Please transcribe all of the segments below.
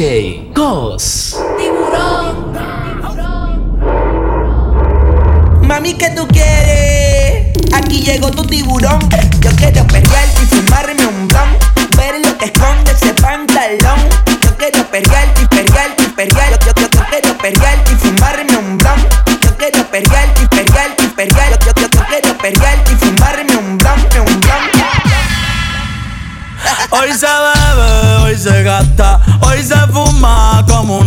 DJ Cos. Tiburón. Mami, ¿qué tú quieres? Aquí llegó tu tiburón. Yo quiero perrear y fumarme un blon. Ver lo que esconde ese pantalón. Yo quiero perrear y perrear y perrear. Yo, yo, yo, quiero perrear y fumarme un blon. Yo quiero perrear y perrear y perrear. Yo, yo, yo, quiero perrear y fumarme un blon, un blon. Hoy se bebe, hoy se gasta,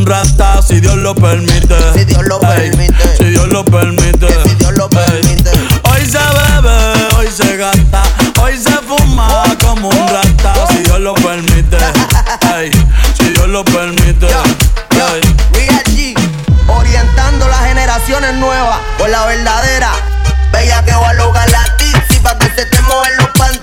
un rata, si Dios lo permite. Si Dios lo Ey, permite. Si Dios lo permite. Que si Dios lo Ey, permite. Hoy se bebe, hoy se gasta, hoy se fuma como un rata, si Dios lo permite. Ey, si Dios lo permite. Ey. Real G, orientando las generaciones nuevas por la verdadera. Bella que va a lograr la tizi pa' que se te mueven los panties.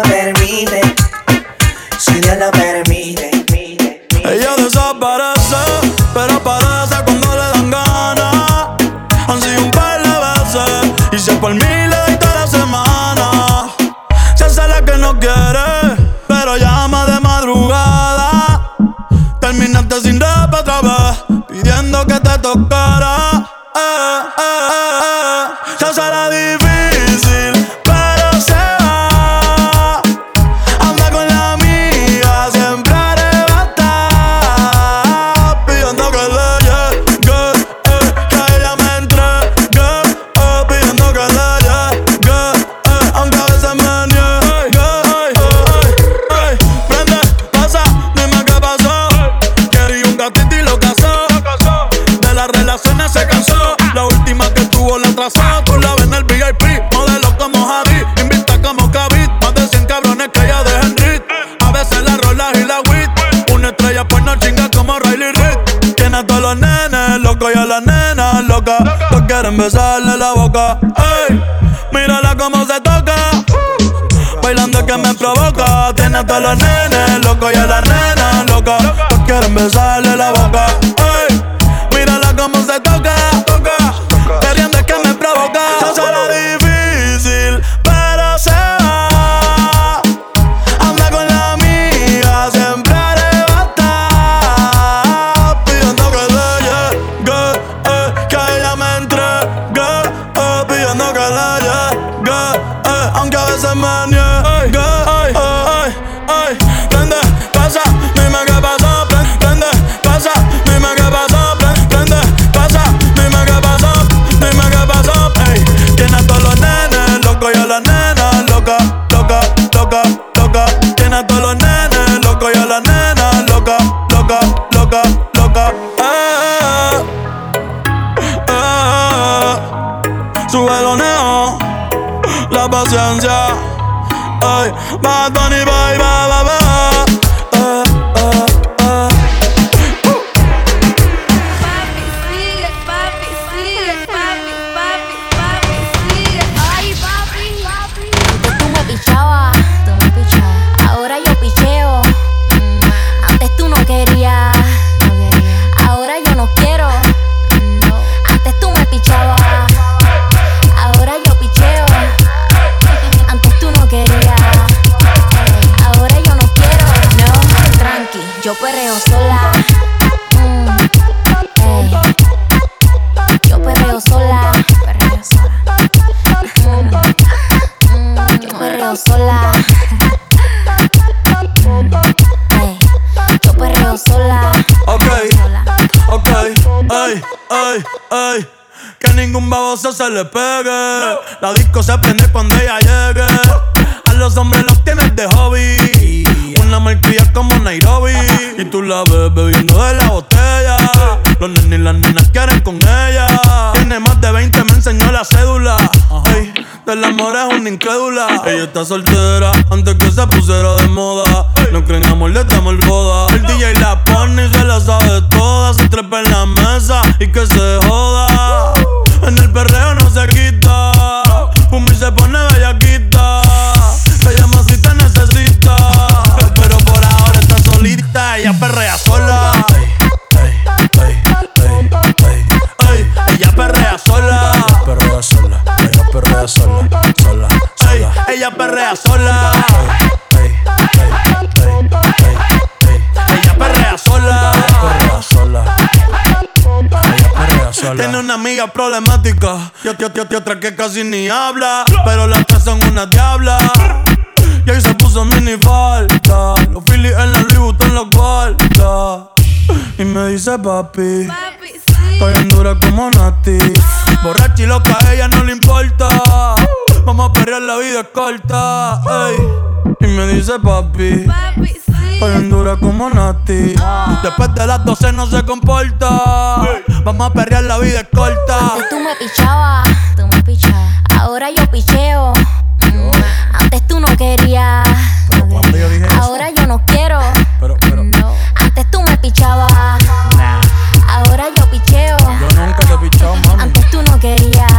lo casó. De las relaciones se cansó. La última que tuvo la trazó Tú la ves en el VIP Modelo como Javi. Invita como Kavit Más de 100 cabrones que ella deja en rit. A veces la rola y la wit. Una estrella pues no chinga como Riley Reid Tiene a todos los nenes locos y a las nenas locas. Todos quieren besarle la boca. Ey, mírala cómo se toca. Bailando que me provoca. Tiene a todos los nenes locos y a las nenas locas. Todos quieren besarle la boca. Ey, mírala cómo se toca la sabe toda, se trepa en la mesa y que se joda. es problemática. Y otra, otra, otra que casi ni habla. Pero las tres son una diabla. Y ahí se puso mini falta. Los Phillies en la Louis en los guarda. Y me dice papi. papi sí. Estoy en dura como Nati. Borracha y loca, a ella no le importa. Vamos a perrear, la vida es corta. Ey. Y me dice papi. papi sí. Bien dura como Nati. Después de las 12 no se comporta. Vamos a perrear, la vida es corta. Antes tú me pichabas. Tú me pichabas. Ahora yo picheo. Mm, antes tú no querías. Yo dije Ahora eso? yo no quiero. Pero, pero. No. Antes tú me pichabas. Nah. Ahora yo picheo. Yo nunca te pichaba, mami. Antes tú no querías.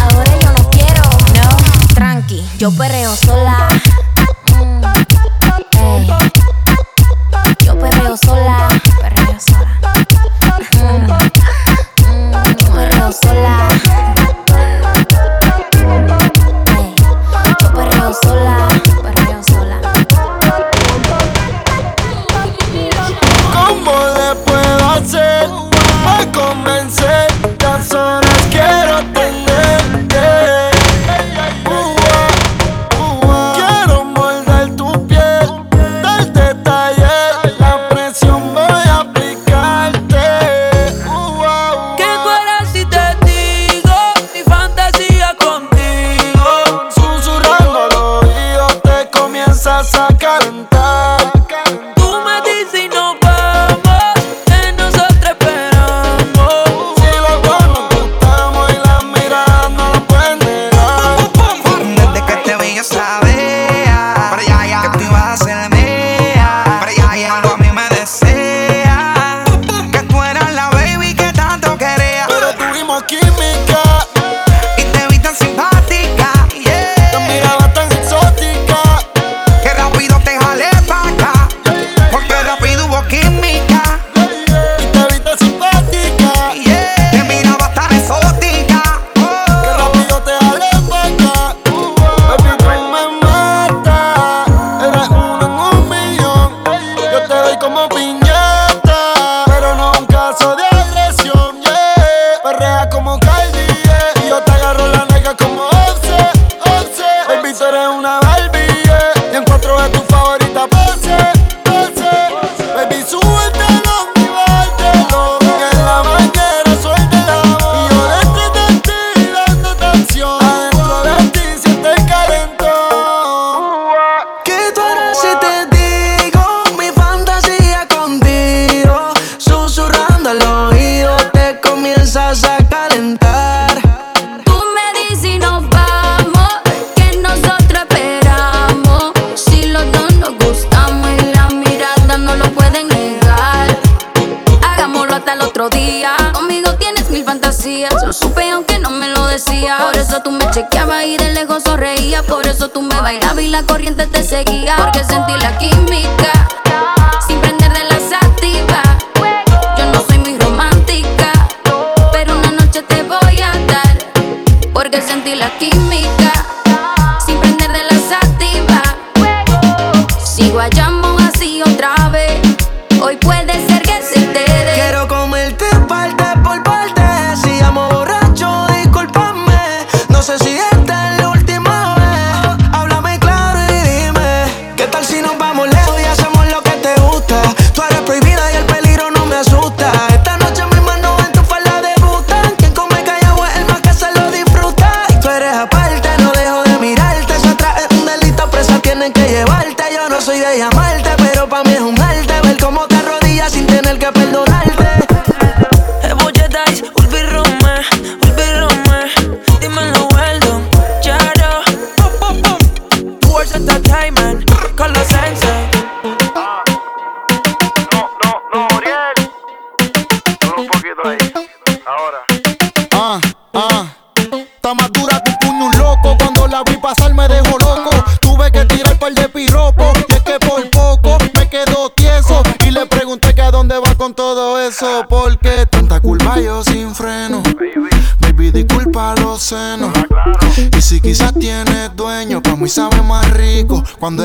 Ahora yo no quiero. No. Tranqui, yo perreo sola. perreo sola. Perreo sola. Yo sola. Yo sola. Perreo sola. ¿Cómo le puedo hacer para convencer? Cuando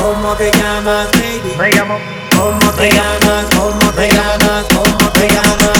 ¿Cómo te llamas, baby? Me llamo. ¿Cómo te llamas? ¿Cómo te llamas? ¿Cómo te llamas?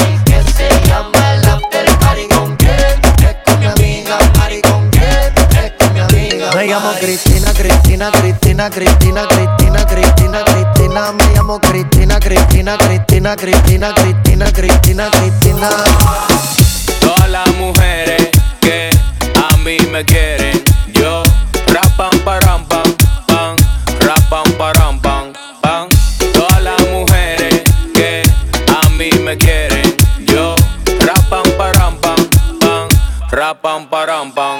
Me llamo Cristina, Cristina, Cristina, Cristina, Cristina, Cristina, Cristina. Me llamo Cristina, Cristina, Cristina, Cristina, Cristina, Cristina, Cristina. Todas las mujeres que a mí me quieren, yo rapam param pam pam, rapam param pam pam. Todas las mujeres que a mí me quieren, yo rapam param pam pam, rapam param pam.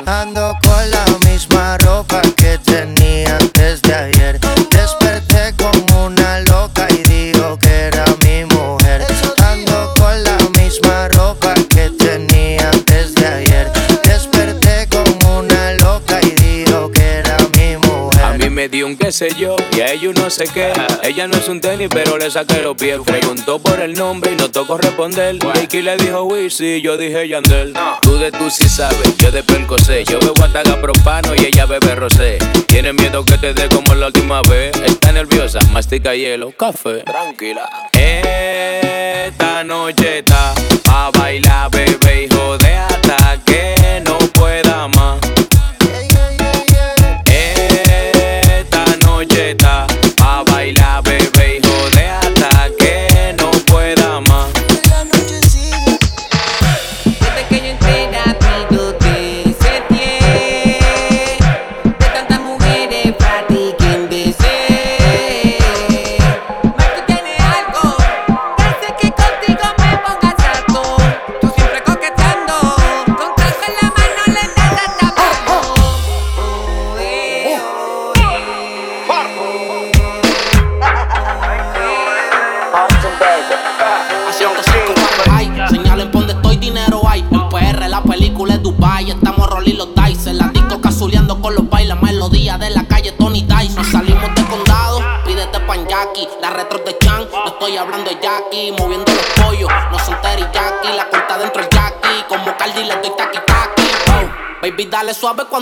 Me dio un qué sé yo y a ellos no sé qué. Ella no es un tenis, pero le saqué los pies. Preguntó por el nombre y no tocó responder. Ricky le dijo Wizzy, yo dije Yandel. Tú de tú sí sabes, yo de Percocé. Yo bebo ataga propano y ella bebe rosé. Tiene miedo que te dé como la última vez. Está nerviosa, mastica hielo, café. Tranquila. Esta noche está a bailar, bebé, hijo de hasta que no pueda más.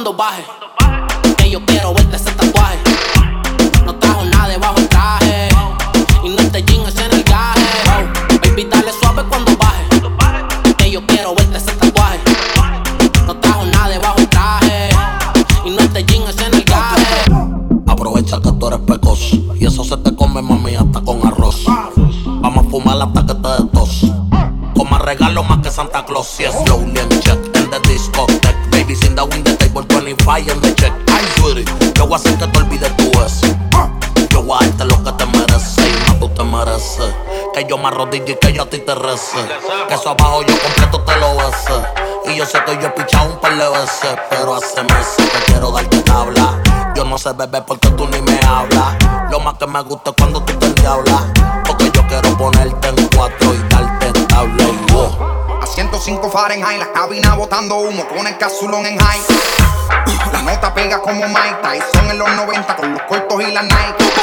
Cuando baje. Me arrodille y que yo a ti te rece. Que eso abajo yo completo te lo bese. Y yo sé que yo he pichado un par de veces, pero hace meses que quiero darte tabla. Yo no sé beber porque tú ni me hablas. Lo más que me gusta es cuando tú te endiablas. Porque yo quiero ponerte en cuatro y darte tabla y. A 105 Fahrenheit, la cabina botando humo con el casulón en high. La nota pega como Mike Tyson en los 90 con los cortos y las Nike.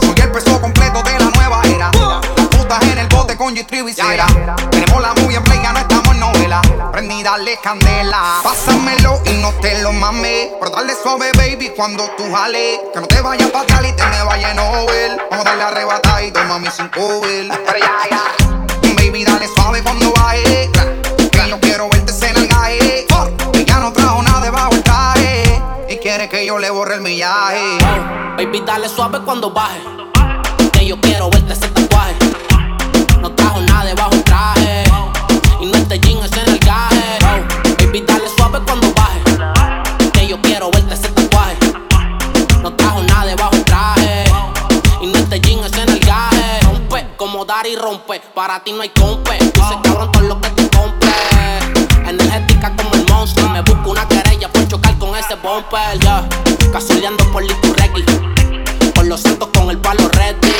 Soy el peso completo de la nueva era. En el bote con visera. Tenemos la movie en play, ya no estamos en novela. Prendí, dale candela. Pásamelo y no te lo mames. Pero dale suave, baby, cuando tú jales. Que no te vayas pa' atrás y te me vayas en over. Vamos a darle arrebatada y toma mi sin cover. Baby, dale suave cuando baje. Que yo quiero verte en el gaje. Que ya no trajo nada debajo el traje. Y quiere que yo le borre el millaje. Baby, dale suave cuando baje. Que yo quiero verte ese tatuaje. Dar y rompe. Para ti no hay compe. Dice cabrón todo lo que te compre. Energética como el monstruo. Me busco una querella por chocar con ese bumper. Ya. Casoleando por Liturregui. Por los santos con el palo ready.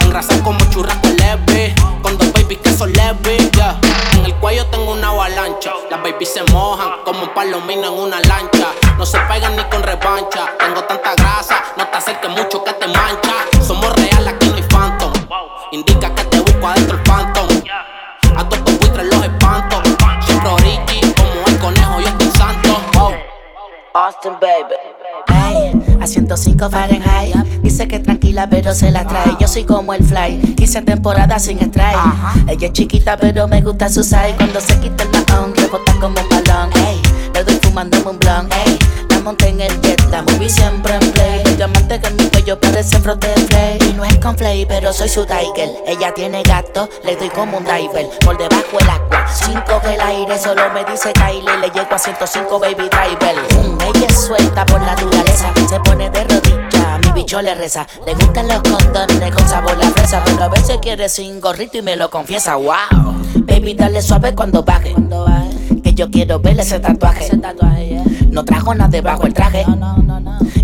Engrasado como churrasco leve. Con dos babies que son leves. ya. En el cuello tengo una avalancha. Las babies se mojan como un palomino en una lancha. No se pegan ni con revancha. Tengo tanta grasa, no te acerques mucho que te mancha. Austin, baby. Ay, a 105 Fahrenheit. Dice que tranquila, pero se la trae. Yo soy como el fly. Hice temporada sin strike. Ella es chiquita, pero me gusta su size. Cuando se quita el mahón, rebota como un balón. Ey, le doy fumándome un blunt. Ey, la monté en el jet, la movie siempre en play. El diamante que en mi cuello parece frote play. Y no es con play, pero soy su tiger. Ella tiene gato, le doy como un diver. Por debajo el agua, 5 que el aire. Solo me dice Kylie, le llego a 105 baby driver. Mm, ella es suelta por naturaleza. Se pone de rodilla, mi bicho le reza. Le gustan los condones con sabor a fresa. Pero a veces quiere sin gorrito y me lo confiesa. Wow, baby, dale suave cuando baje. Que yo quiero ver ese tatuaje. No trajo nada debajo el traje.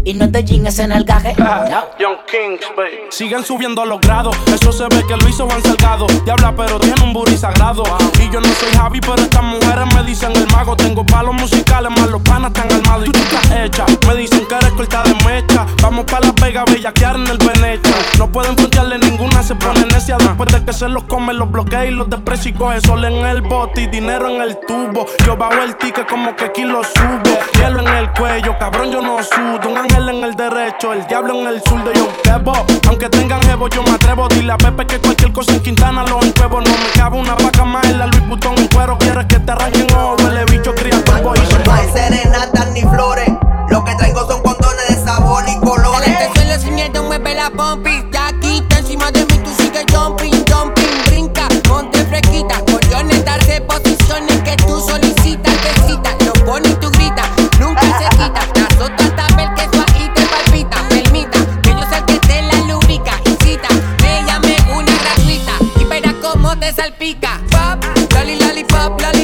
Y no es de jean, es en el gaje. No. Young Kings, baby. Siguen subiendo los grados. Eso se ve que lo hizo Juan Salgado. Diabla, pero tiene un booty sagrado. Y yo no soy Javi, pero estas mujeres me dicen el mago. Tengo palos musicales, más los panas están armados. Y tú estás hecha. Me dicen que eres corta de mecha. Vamos pa' Las Vegas, bellaquear en el Venecia. No pueden frontearle ninguna, se pone necia. Después de que se los comen, los bloquea y los desprecia. Y coge sol en el bote y dinero en el tubo. Yo bajo el ticket como que aquí lo subo. Hielo en el cuello, cabrón, yo no sudo. Un ángel en el derecho, el diablo en el zurdo. Yo quebo, aunque tengan jevo, yo me atrevo. Dile a Pepe que cualquier cosa en Quintana lo encuevo. No me cabe una vaca más en la Louis Vuitton en cuero. Quieres que te arranquen ojo, huele bicho, cría polvo y No hay serenatas ni flores. Lo que traigo son condones de sabor y colores. En este suelo sin miedo mueve la pompi. Ya quita encima de mí, tú sigue jumping, jumping, brinca, monte fresquita. Coriones, darse posiciones que tú solicitas, te cita. Lo pone y tú gritas, se quita. La soto hasta ver que eso ahí te palpita. Permita que yo sea el la lubrica. Incita, me llame una gratuita y verás cómo te salpica. Pop, loli, loli, pop. Loli,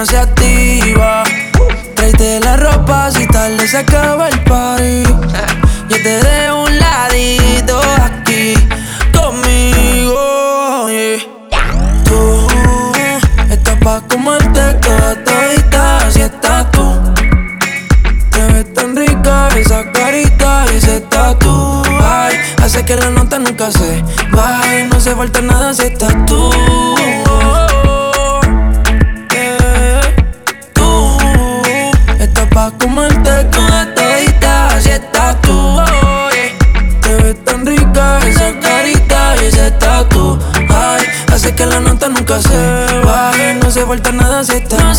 no se activa. Tráete la ropa si tal se acaba el party. Yo te de un ladito aquí conmigo. Yeah. Tú estás pa' comerte toda todita si estás tú. Te ves tan rica esa carita y ese tatu. Ay, hace que la nota nunca se vuelta nada se está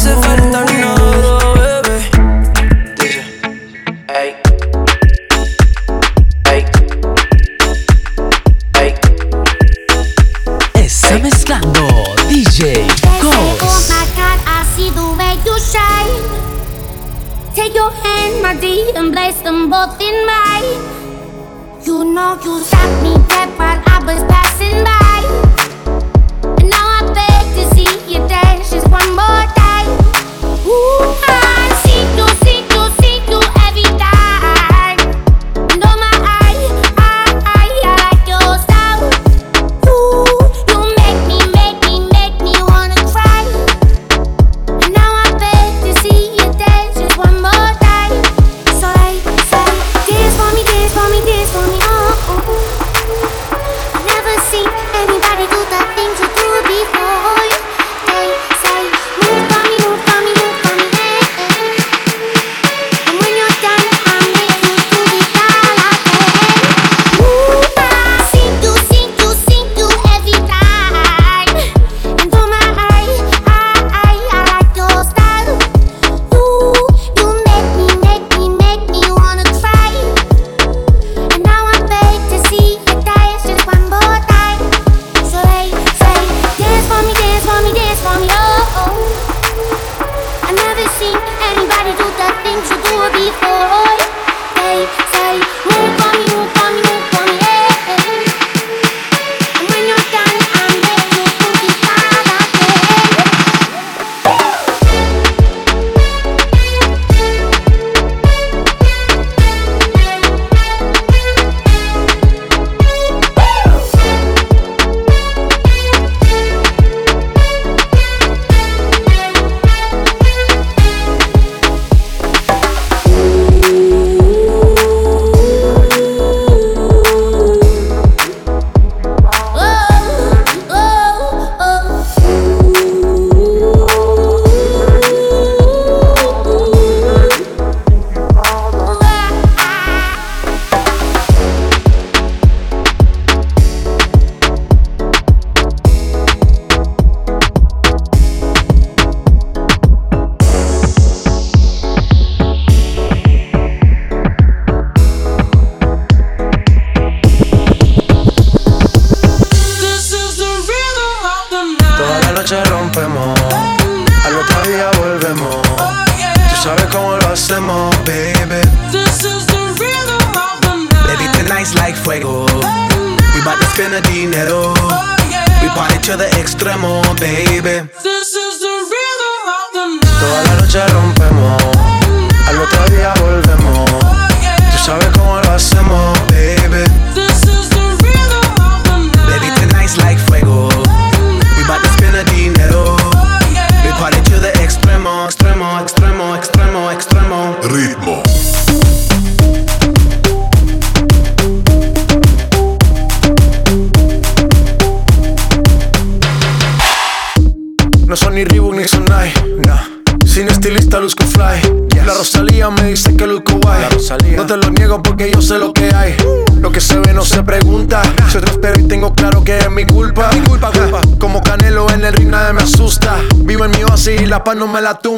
no me la tuve.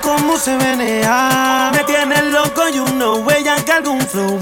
cómo se menea. Me tiene loco y you know ella carga un flow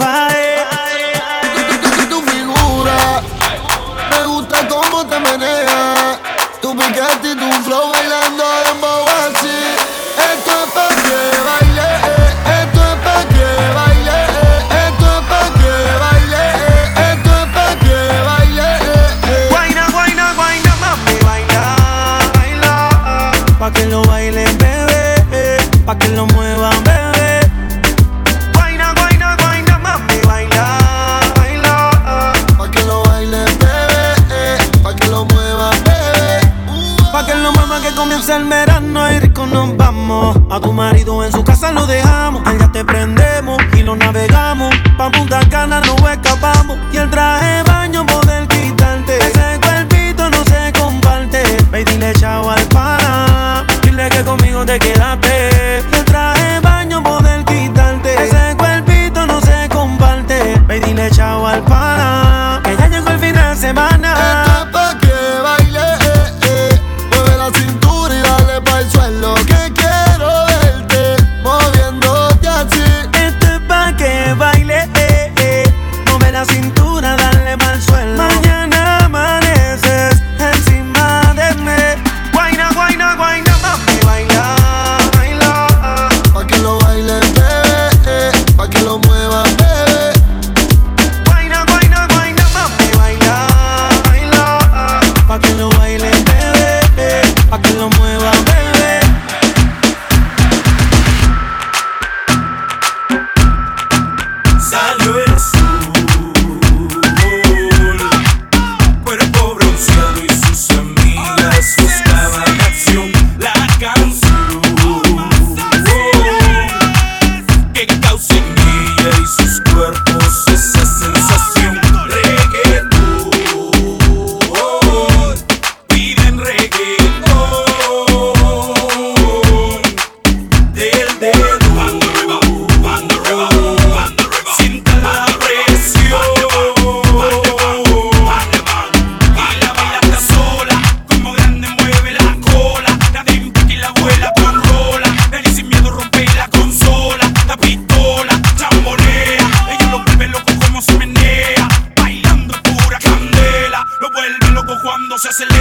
lo dejamos, allá te prendemos y lo navegamos. Pa' Punta Cana no escapamos y el traje baño poder quitarte. Ese cuerpito no se comparte, ve dile chao al pana, dile que conmigo te quedaste. es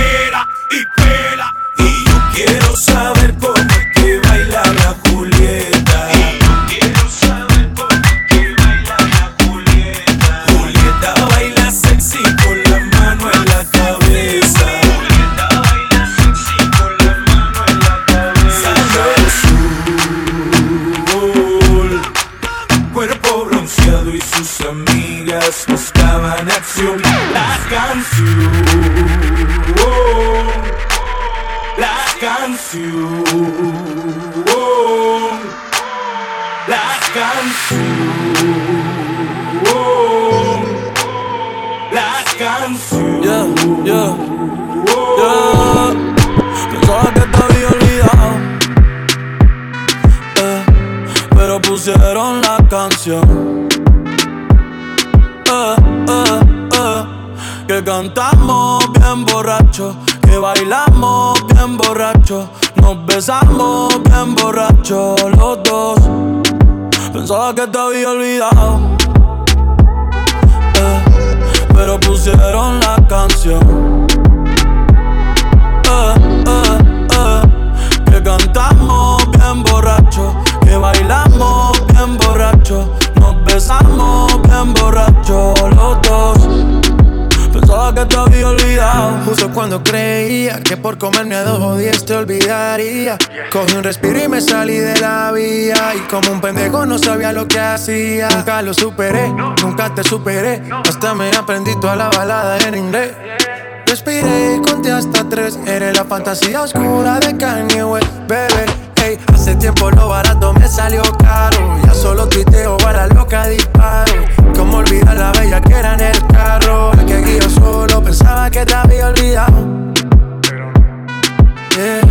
Cogí un respiro y me salí de la vía. Y como un pendejo no sabía lo que hacía. Nunca lo superé, nunca te superé. Hasta me aprendí toda la balada en inglés. Respiré y conté hasta tres. Eres la fantasía oscura de Kanye West, bebé. Hey, hace tiempo lo barato me salió caro. Ya solo tuiteo para loca disparo. Como olvidar la bella que era en el carro. La que guío solo pensaba que te había olvidado. Yeah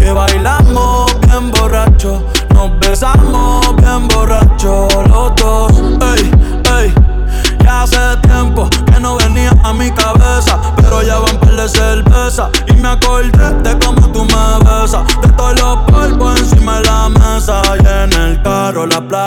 que bailamos bien borracho, nos besamos bien borracho los dos. Ey, ey, ya hace tiempo que no venía a mi cabeza, pero ya van par de cerveza y me acordé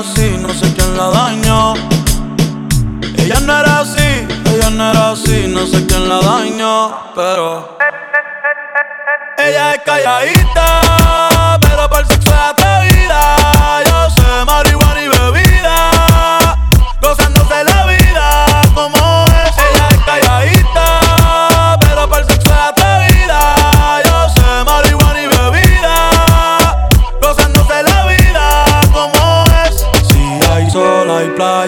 así, no sé quién la dañó. Ella no era así, ella no era así, no sé quién la dañó, pero ella es calladita, pero por sexo es atrevida. Yo sé marihuana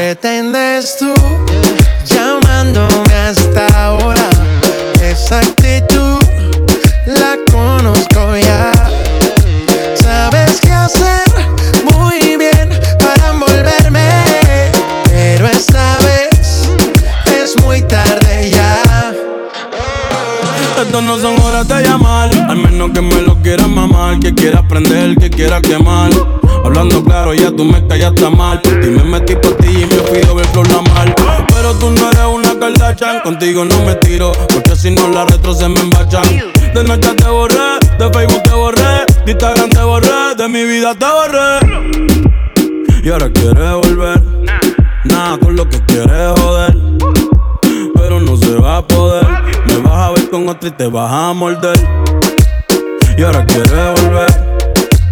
pretendes tú llamándome hasta ahora? Esa actitud la conozco ya. Sabes qué hacer muy bien para envolverme, pero esta vez es muy tarde ya. Estos no son horas de llamar, al menos que me lo quieras mamar, que quiera prender, que quiera quemar. Hablando claro, ya tú me callaste mal. Por ti me metí por ti y me fui ver flor la mal. Pero tú no eres una Kardashian, contigo no me tiro, porque si no la retro se me embachan. De Snapchat te borré, de Facebook te borré, de Instagram te borré, de mi vida te borré. Y ahora quieres volver, nada con lo que quieres joder pero no se va a poder. Me vas a ver con otra y te vas a morder. Y ahora quieres volver,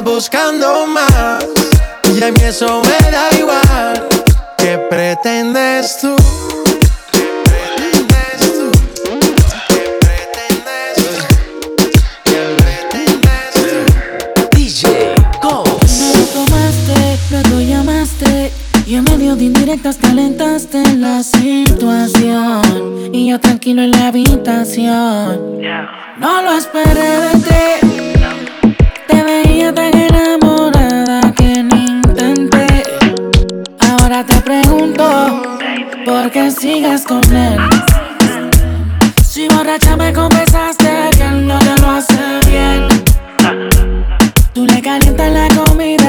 buscando más. Y a mí eso me da igual. ¿Qué pretendes tú? Y en medio de indirectas calentaste la situación Y yo tranquilo en la habitación. No lo esperé de ti te veía tan enamorada que ni intenté. Ahora te pregunto, ¿por qué sigues con él? Si borracha me confesaste que él no te lo hace bien. Tú le calientas la comida,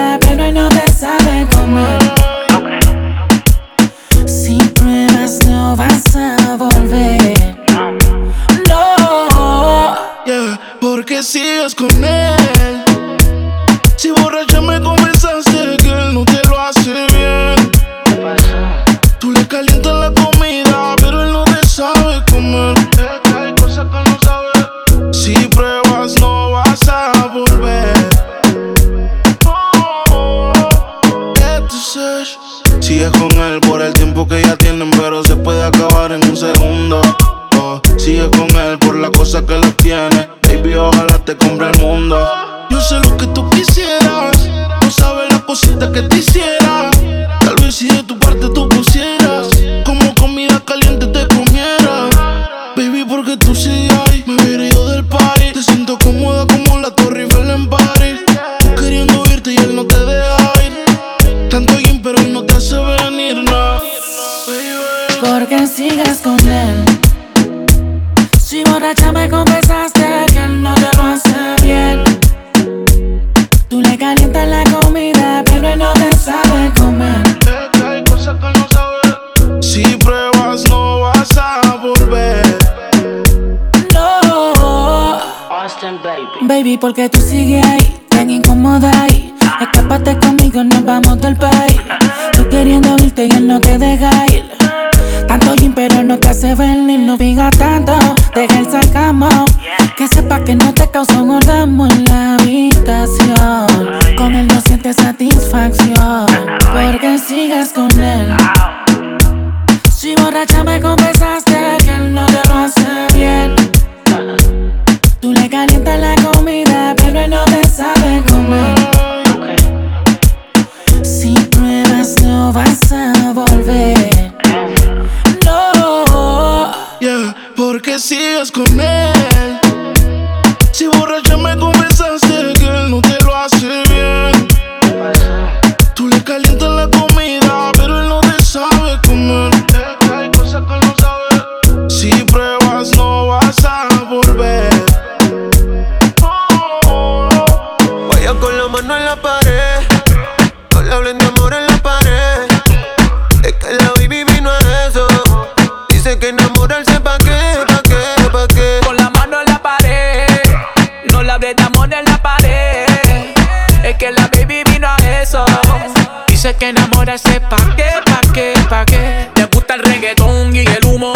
Dice que enamorarse pa' qué, pa' qué, pa' qué. Le gusta el reggaetón y el humo.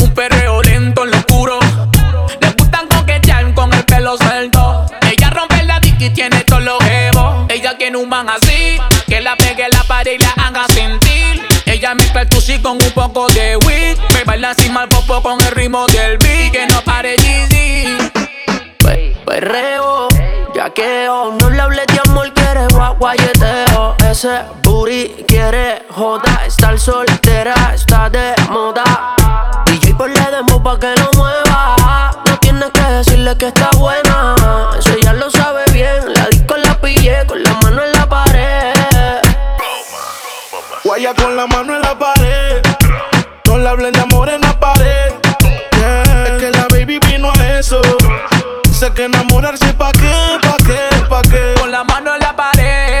Un perreo lento en lo oscuro. Le gustan coquetear con el pelo suelto. Ella rompe la dick y tiene todos los jevos. Ella tiene un man así, que la pegue la pared y la haga sentir. Ella mezcla el tusi con un poco de weed. Me baila sin mal popo con el ritmo del beat. Que no pare Yeezy. Perreo, yaqueo, no le hables de amor, quiere guayeteo. Ese booty quiere joda, estar soltera está de moda. DJ por le demo pa' que lo mueva. No tienes que decirle que está buena, eso ya lo sabe bien. La disco la pillé con la mano en la pared. Guaya con la mano en la pared. No le hablen de amor en la pared. Yeah, Es que la baby vino a eso. Dice que enamorarse pa' qué, pa' qué, pa' qué. Con la mano en la pared,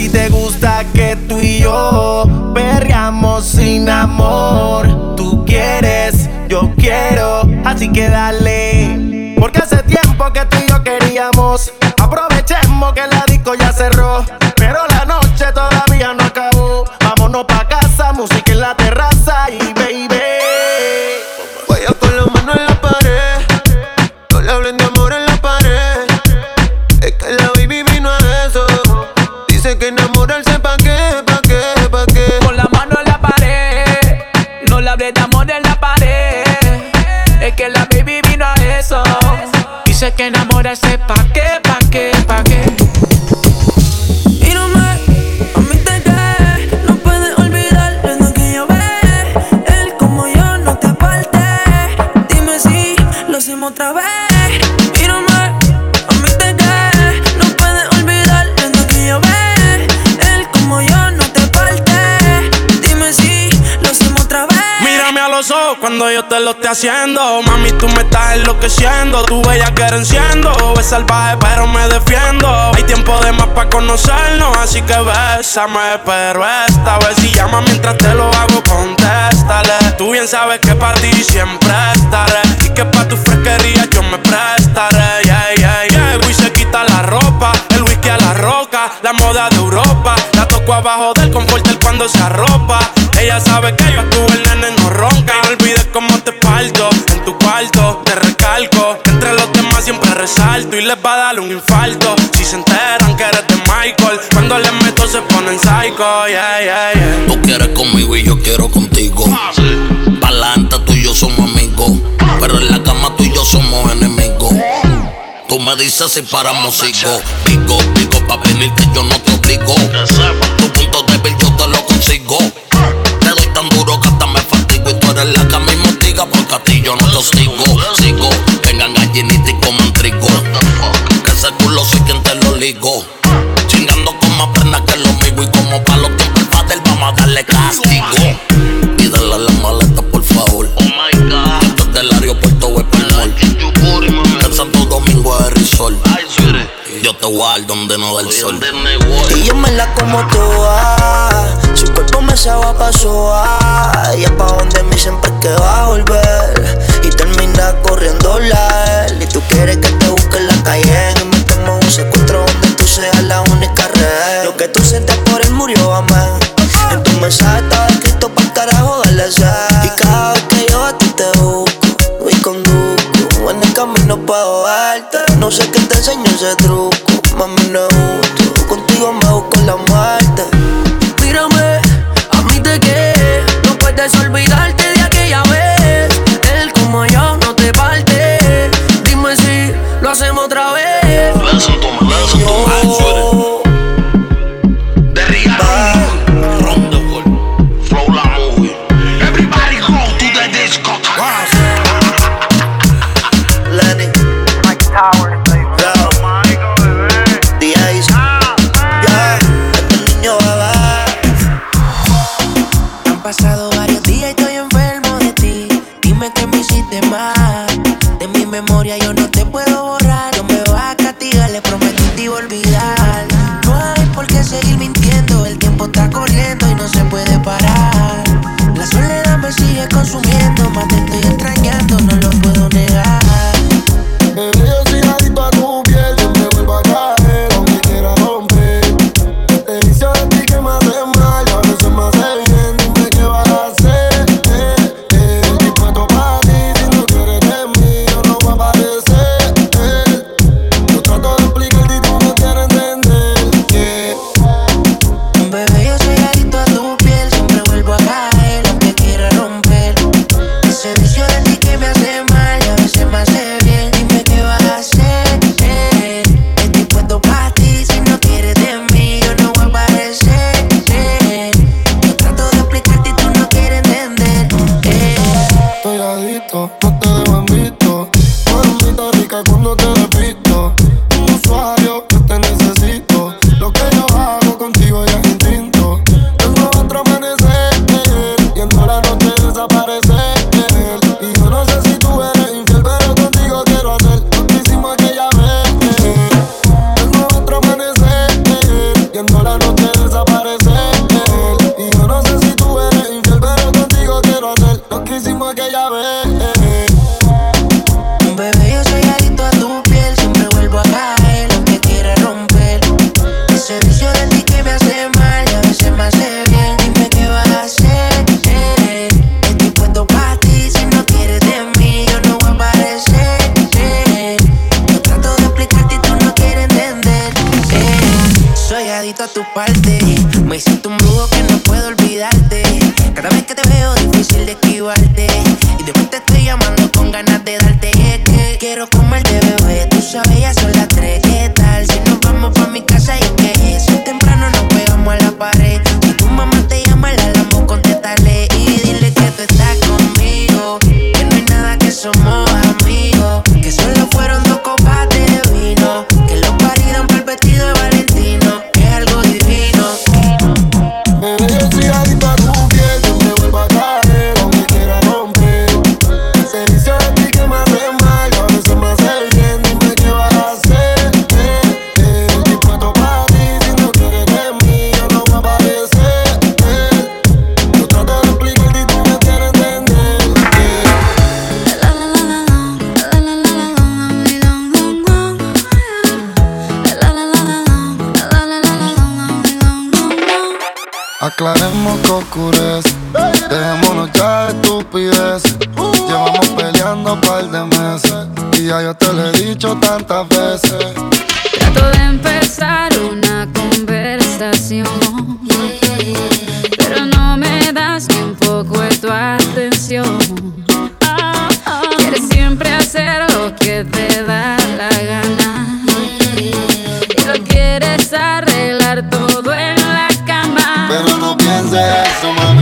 ti te gusta que tú y yo perreamos sin amor. Tú quieres, yo quiero, así que dale. Porque hace tiempo que tú y yo queríamos. Dice que enamorarse pa' qué, Cuando yo te lo esté haciendo. Mami, tú me estás enloqueciendo. Tu bella que enciendo. Es salvaje, pero me defiendo. Hay tiempo de más para conocernos. Así que bésame, pero esta vez si llama mientras te lo hago, contéstale. Tú bien sabes que para ti siempre estaré. Y que para tu fresquería yo me prestaré. Yeah, yeah, yeah. El se quita la ropa. El whisky a la roca. La moda de Europa. Abajo del confort cuando se arropa. Ella sabe que yo actúo el nene no ronca. Y no olvides cómo te parto en tu cuarto. Te recalco que entre los demás siempre resalto. Y les va a dar un infarto. Si se enteran que eres de Michael. Cuando les meto se ponen psycho. Yeah, yeah, yeah. Tú quieres conmigo y yo quiero contigo. Pa'lante tú y yo somos amigos. Pero en la cama tú y yo somos enemigos. Tú me dices si paramos sigo. Pico, pico pa' venir que yo no te obligo. Tu punto débil yo te lo consigo. Te doy tan duro que hasta me fatigo. Y tú eres la que a mí me hostiga porque a ti yo no te hostigo. Sigo, vengan gallinitas y coman trigo. Que ese culo soy quien te lo ligo. Chingando con más pernas que lo mío. Y como pa' los tiempos padre vamos a darle castigo. Yo te voy a dar donde no da el sol. Y yo me la como toda. Su cuerpo me sabe pa' soa. Y es pa' donde me siempre que va a volver. Y termina corriendo la él. Y tú quieres que te busque en la calle. Y metemos un secuestro donde tú seas la única red. Lo que tú sientes por él murió, amén. En tu mensaje estaba escrito pa' el carajo darle sed. Y cada vez que yo a ti te busco y conduzco. En el camino puedo verte. No sé qué te enseño ese truco. de meses. Y ya yo te lo he dicho tantas veces. Trato de empezar una conversación. Pero no me das ni un poco de tu atención. Quieres siempre hacer lo que te da la gana. Y lo quieres arreglar todo en la cama. Pero no pienses eso, mami.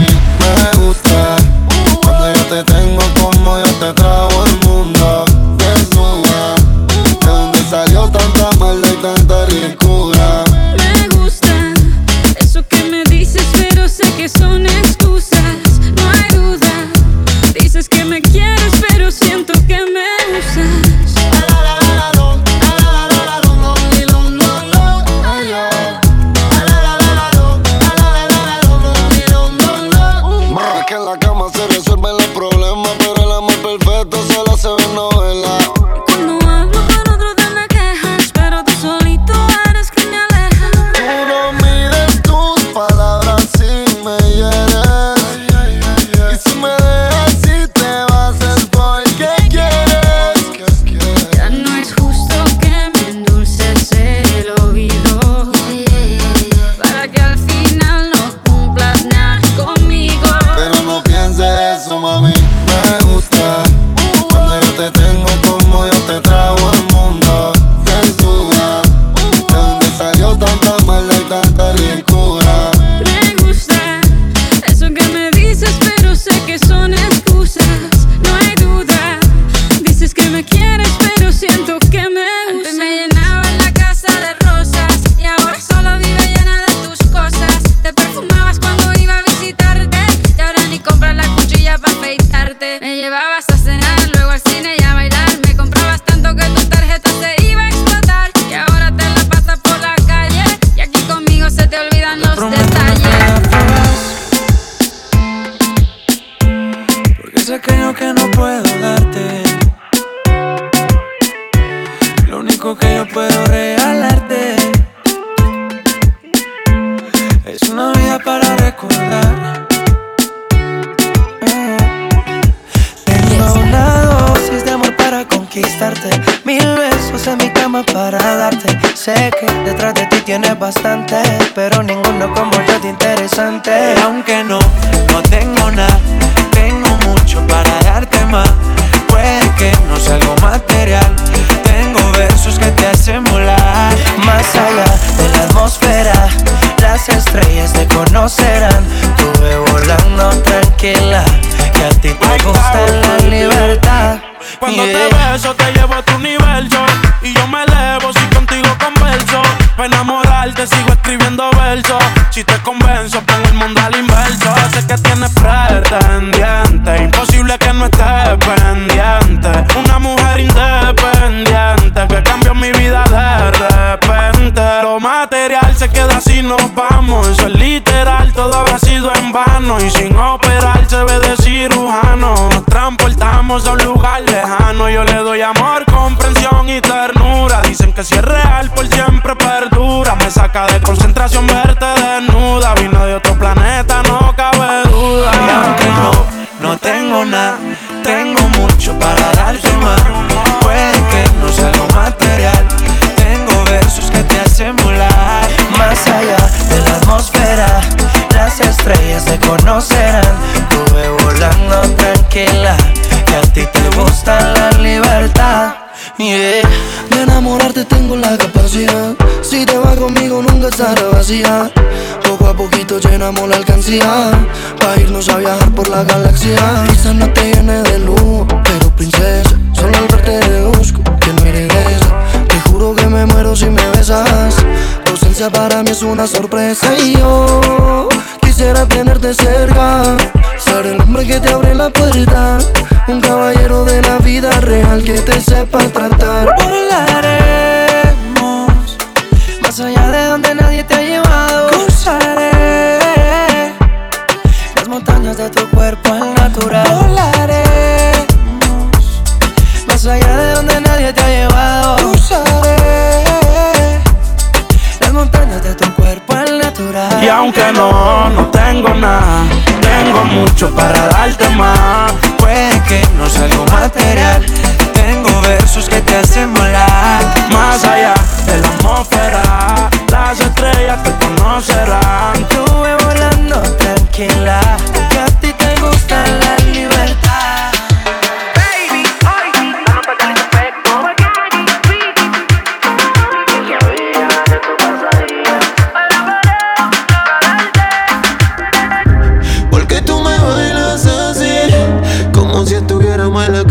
Poco a poquito llenamos la alcancía. Para irnos a viajar por la galaxia. Quizás no te llene de luz, pero princesa. Solo al verte deduzco que no eres esa. Te juro que me muero si me besas. Tu ausencia para mí es una sorpresa. Y yo quisiera tenerte cerca. Ser el hombre que te abre la puerta. Un caballero de la vida real que te sepa tratar. Volaremos más allá de donde nadie te lleva cuerpo al natural. Volaremos más allá de donde nadie te ha llevado. Cruzaré las montañas de tu cuerpo al natural. Y aunque no, no tengo nada, tengo mucho para darte más. Puede que no sea algo material. Tengo versos que te hacen volar. Más allá de la atmósfera, las estrellas te conocerán. Estuve volando tranquila. my look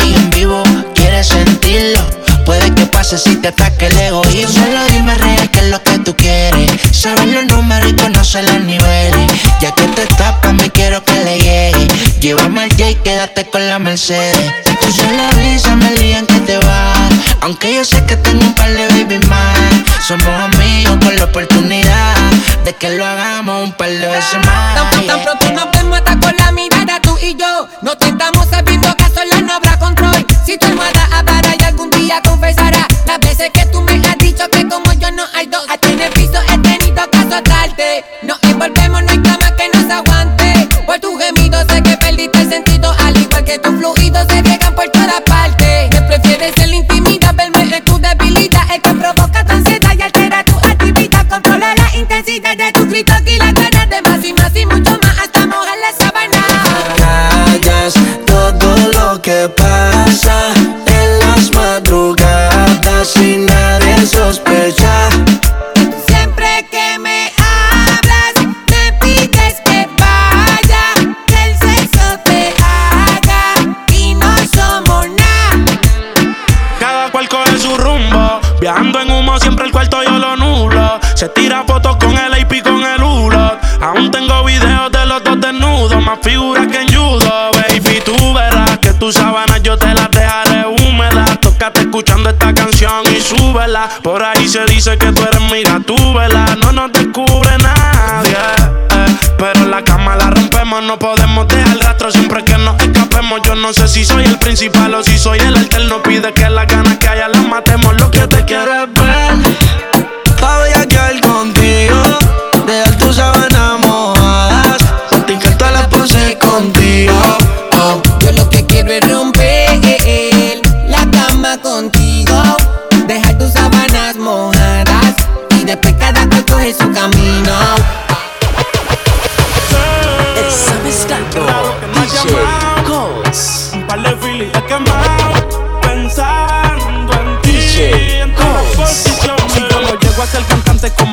en vivo, quieres sentirlo. Puede que pase si te ataque el egoísmo. Solo dime real que es lo que tú quieres. Sabes los números y conoces los niveles. Ya que te tapas, me quiero que le llegue. Llévame al J quédate con la Mercedes. Tú solo avísame el día en que te vas. Aunque yo sé que tengo un par de baby más. Somos amigos con la oportunidad de que lo hagamos un par de veces más. Tan, tan, pronto nos vemos hasta con la mitad y yo no te estamos sabiendo que sola no habrá control. Si tu almohada avara y algún día confesará las veces que tú me has dicho que como yo no hay dos. A tener piso he tenido que azotarte. Nos envolvemos, no hay cama que nos aguante. Por tu gemido sé que perdiste el sentido, al igual que tu flujo. figura que en judo, baby. Tú verás que tus sábanas yo te las dejaré húmedas. Tócate escuchando esta canción y súbela. Por ahí se dice que tú eres mira, tú vela. No nos descubre nadie. Eh. Pero la cama la rompemos, no podemos dejar rastro siempre que nos escapemos. Yo no sé si soy el principal o si soy el alterno. Pide que las ganas que haya las matemos. Lo que te quiero es ver, pa' que contigo.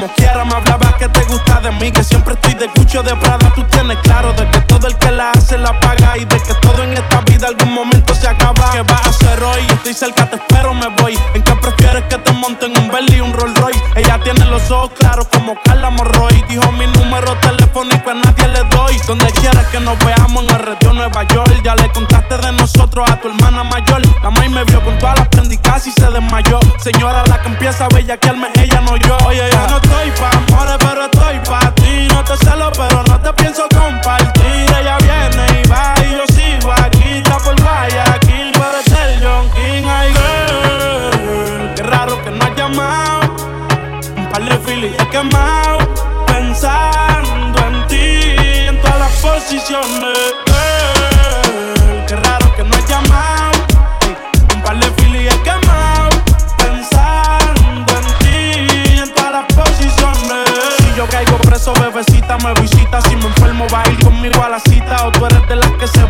Como quiera, me hablaba que te gusta de mí. Que siempre estoy de Gucci de Prada. Tú tienes claro de que todo el que la hace la paga. Y de que todo en esta vida algún momento se acaba. ¿Qué vas a hacer hoy? Estoy cerca, te espero, me voy. ¿En qué prefieres que te monten un Bentley y un Rolls Royce? Ella tiene los ojos claros como Carla Morroy. Dijo mi número telefónico a nadie le. Donde quieras que nos veamos en el retiro Nueva York. Ya le contaste de nosotros a tu hermana mayor. La maíz me vio con todas las prendicas y se desmayó. Señora, la que empieza a bellaquearme, ella no yo. Oye, yo no estoy pa' amores, pero estoy pa' ti. No te celo, pero no te pienso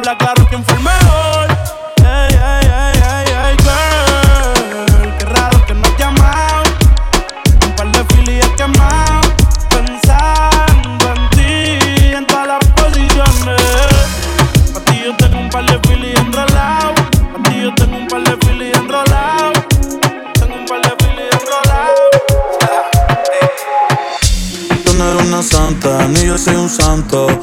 Habla claro quién fue el mejor. Ey, ey, ey, ey, ey, girl. Qué raro que no has llamado. Un par de filis he quemado. Pensando en ti, en todas las posiciones. Pa' ti yo tengo un par de filis enrolado. Pa' ti yo tengo un par de filis enrolado. Tengo un par de filis enrolado. Tú no eres una santa, ni yo soy un santo.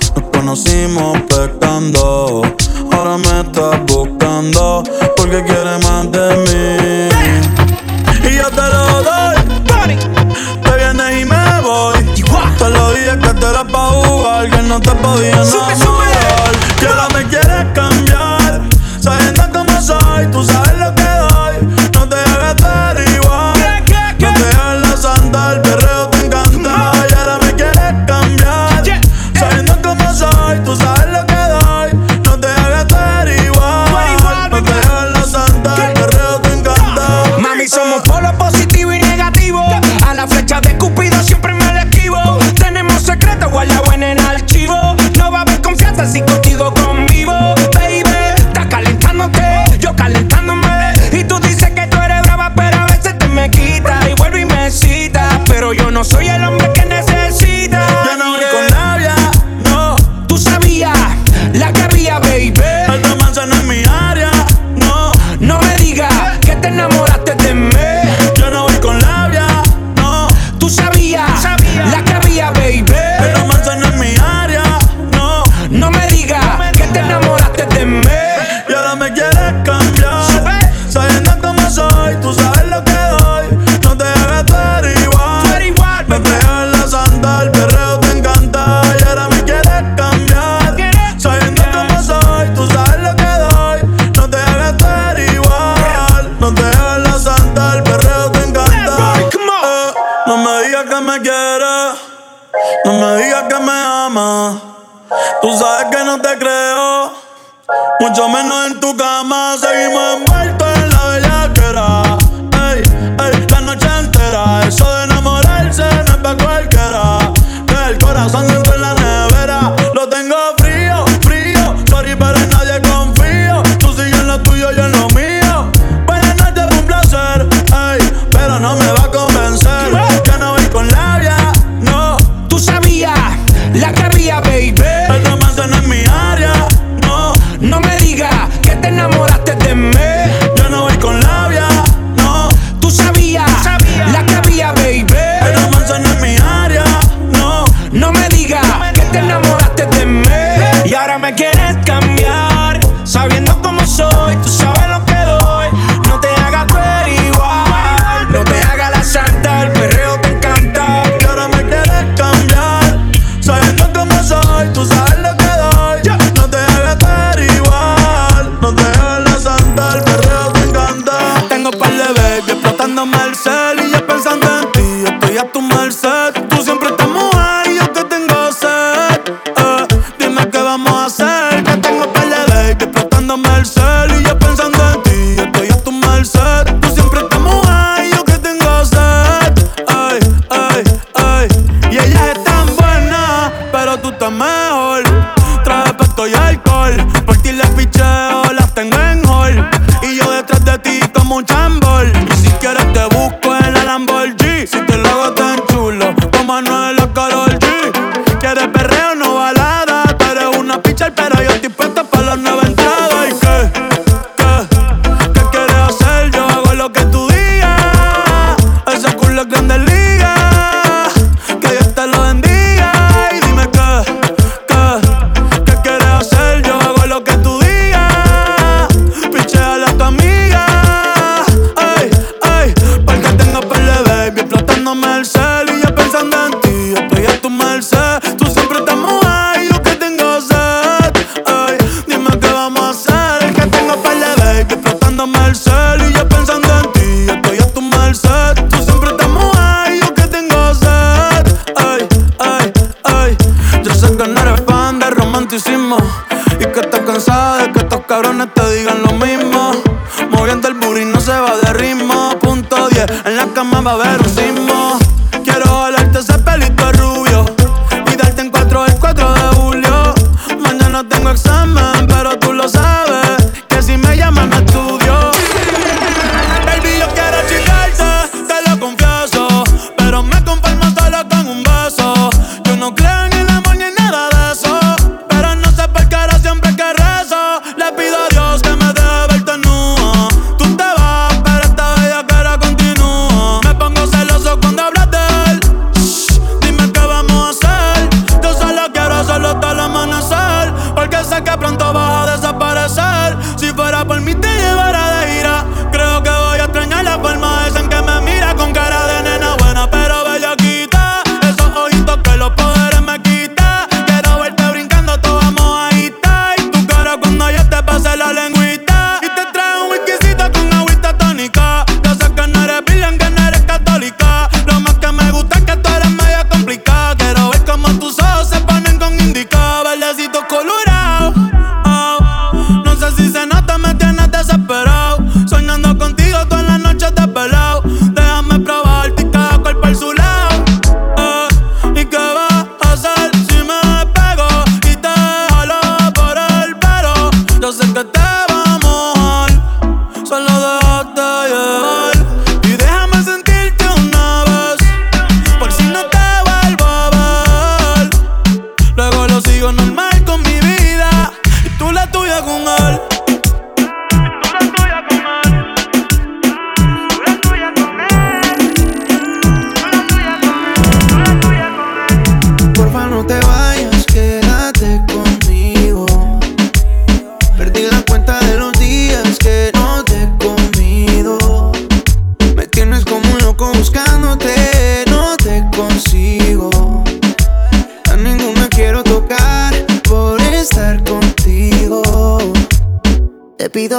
Tú estás mejor.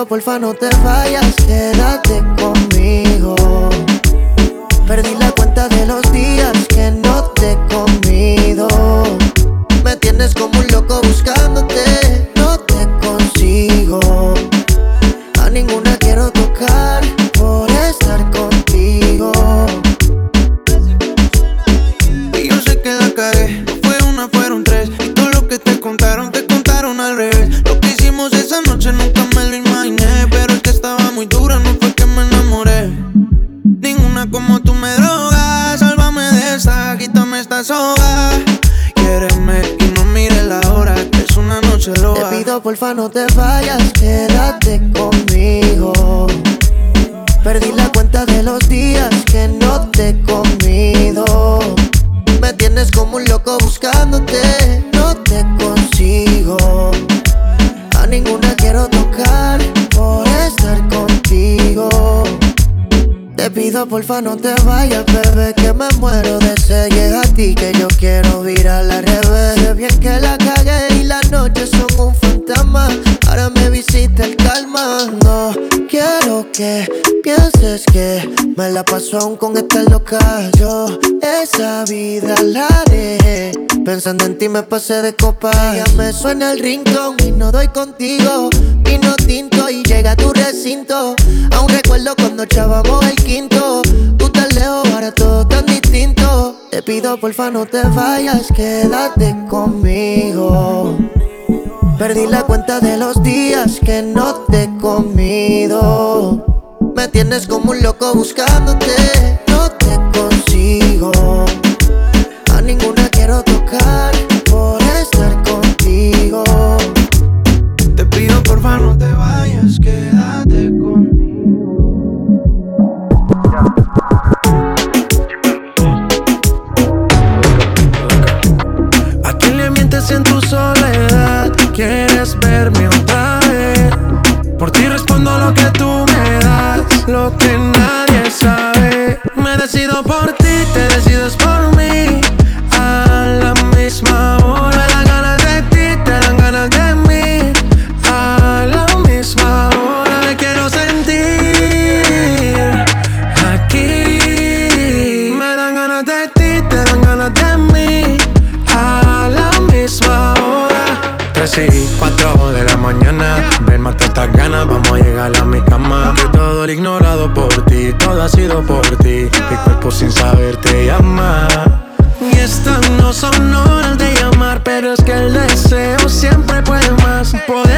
Porfa no te vayas, porfa no te vayas, bebé, que me muero de sed. Y a ti que yo quiero virar al revés. Sé bien que la calle y las noches son un fantasma. Ahora me visita el calma. No quiero que pienses que me la paso aún con esta loca. Yo Pensando en ti me pasé de copa. Ya me suena el rincón y no doy contigo. Vino tinto y llega a tu recinto. Aún recuerdo cuando echábamos el quinto. Tú tan lejos, ahora todo tan distinto. Te pido porfa no te vayas, quédate conmigo. Perdí la cuenta de los días que no te he comido. Me tienes como un loco buscándote, no te consigo. en tu soledad. Quieres verme otra vez. Por ti respondo lo que tú me das, lo que nadie sabe. Me decido por ti. todo ha sido por ti. Mi cuerpo sin saber te llama. Y estas no son horas de llamar, pero es que el deseo siempre puede más. Poder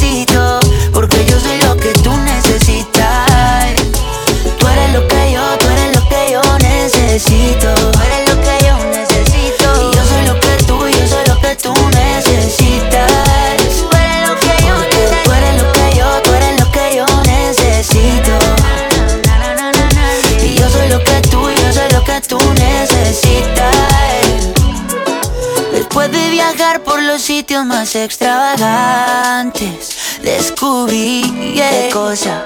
necesito. Tú eres lo que yo necesito. Y yo soy lo que tú, yo soy lo que tú necesitas. Tú eres lo que yo necesito. Tú eres lo que yo, tú eres lo que yo necesito. Y yo soy lo que tú, yo soy lo que tú necesitas. Después de viajar por los sitios más extravagantes, descubrí qué cosa,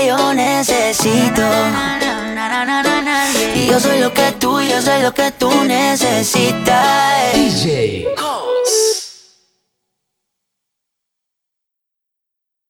que yo necesito. Y yo soy lo que tú, yo soy lo que tú necesitas. DJ